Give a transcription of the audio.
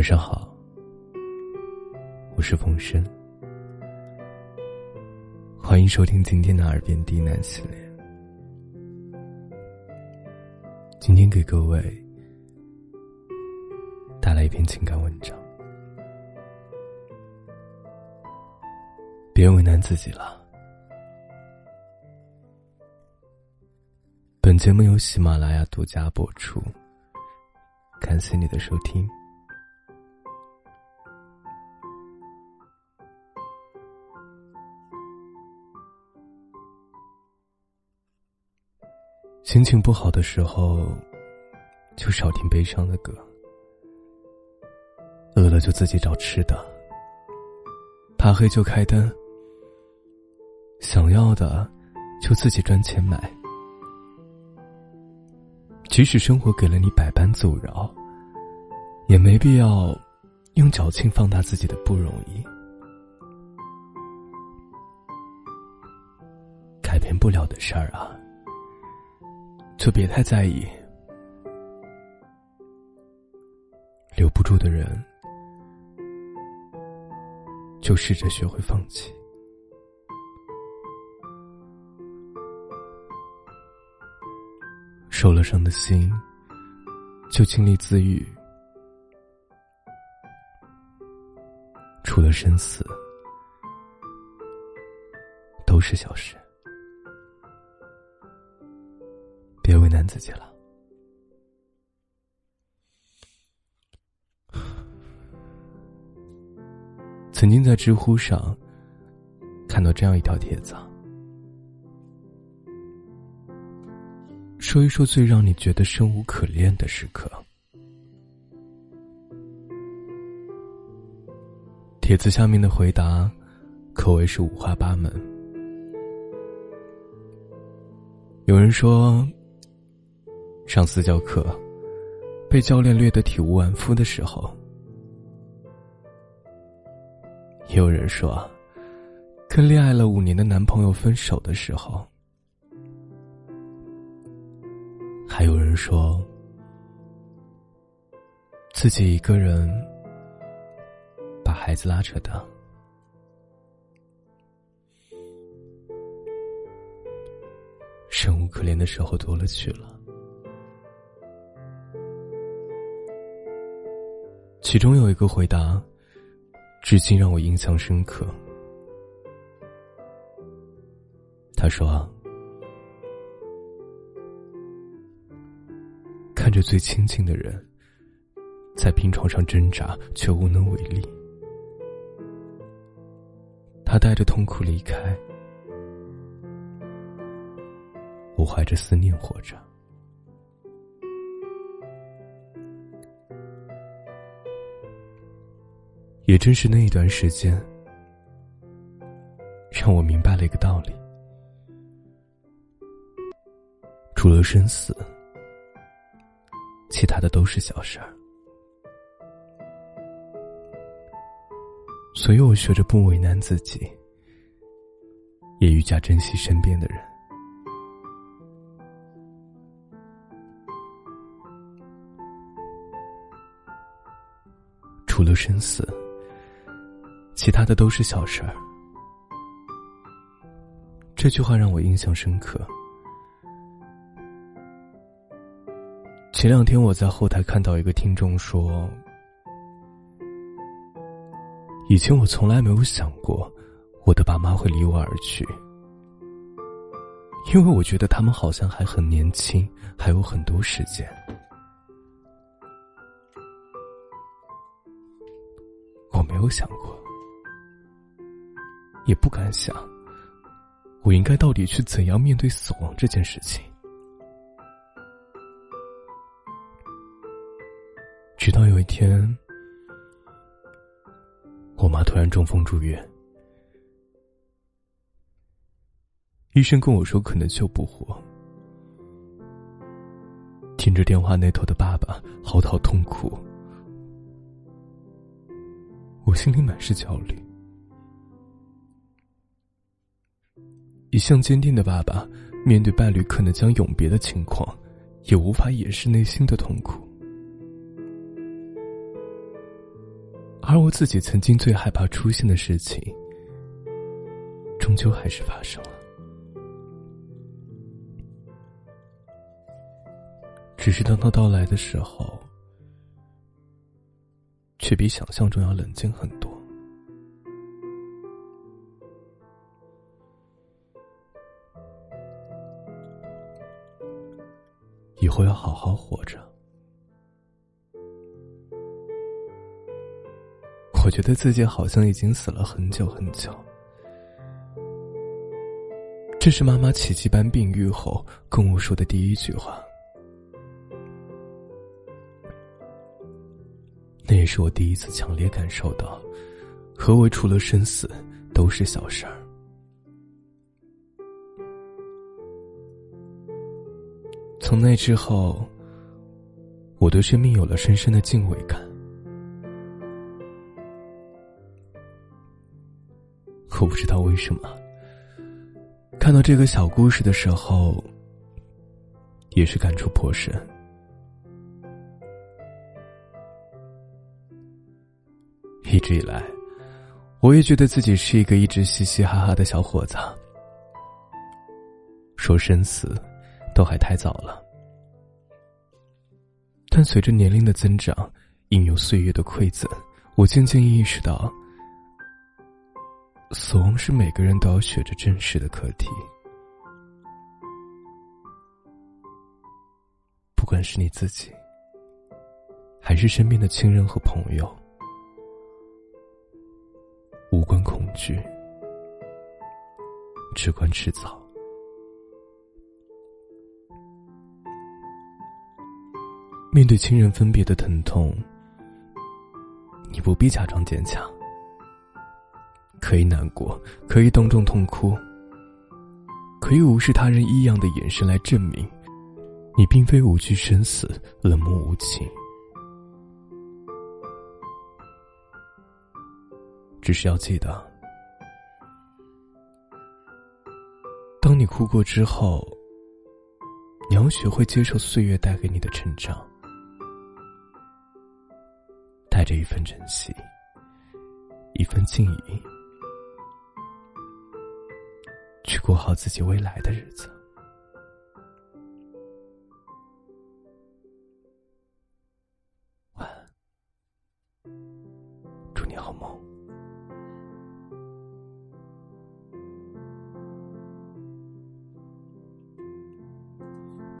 晚上好，我是冯生，欢迎收听今天的耳边低喃系列。今天给各位带来一篇情感文章，别为难自己了。本节目由喜马拉雅独家播出，感谢你的收听。心情不好的时候，就少听悲伤的歌；饿了就自己找吃的；怕黑就开灯；想要的就自己赚钱买。即使生活给了你百般阻挠，也没必要用矫情放大自己的不容易。改变不了的事儿啊。就别太在意，留不住的人，就试着学会放弃。受了伤的心，就尽力自愈。除了生死，都是小事。自己了。曾经在知乎上看到这样一条帖子，说一说最让你觉得生无可恋的时刻。帖子下面的回答可谓是五花八门，有人说。上私教课，被教练虐得体无完肤的时候；也有人说，跟恋爱了五年的男朋友分手的时候；还有人说，自己一个人把孩子拉扯大，生无可恋的时候多了去了。其中有一个回答，至今让我印象深刻。他说：“看着最亲近的人在病床上挣扎，却无能为力，他带着痛苦离开，我怀着思念活着。”也正是那一段时间，让我明白了一个道理：除了生死，其他的都是小事儿。所以我学着不为难自己，也愈加珍惜身边的人。除了生死。其他的都是小事儿。这句话让我印象深刻。前两天我在后台看到一个听众说：“以前我从来没有想过我的爸妈会离我而去，因为我觉得他们好像还很年轻，还有很多时间。我没有想过。”也不敢想，我应该到底去怎样面对死亡这件事情。直到有一天，我妈突然中风住院，医生跟我说可能救不活。听着电话那头的爸爸嚎啕痛哭，我心里满是焦虑。一向坚定的爸爸，面对伴侣可能将永别的情况，也无法掩饰内心的痛苦。而我自己曾经最害怕出现的事情，终究还是发生了。只是当他到来的时候，却比想象中要冷静很多。我要好好活着。我觉得自己好像已经死了很久很久。这是妈妈奇迹般病愈后跟我说的第一句话。那也是我第一次强烈感受到，何为除了生死都是小事儿。从那之后，我对生命有了深深的敬畏感。我不知道为什么，看到这个小故事的时候，也是感触颇深。一直以来，我也觉得自己是一个一直嘻嘻哈哈的小伙子。说生死，都还太早了。但随着年龄的增长，应有岁月的馈赠，我渐渐意识到。死亡是每个人都要学着正视的课题，不管是你自己，还是身边的亲人和朋友，无关恐惧，只关迟早。面对亲人分别的疼痛，你不必假装坚强。可以难过，可以当众痛哭，可以无视他人异样的眼神来证明，你并非无惧生死、冷漠无情。只是要记得，当你哭过之后，你要学会接受岁月带给你的成长，着一份珍惜，一份敬意。去过好自己未来的日子。晚安，祝你好梦。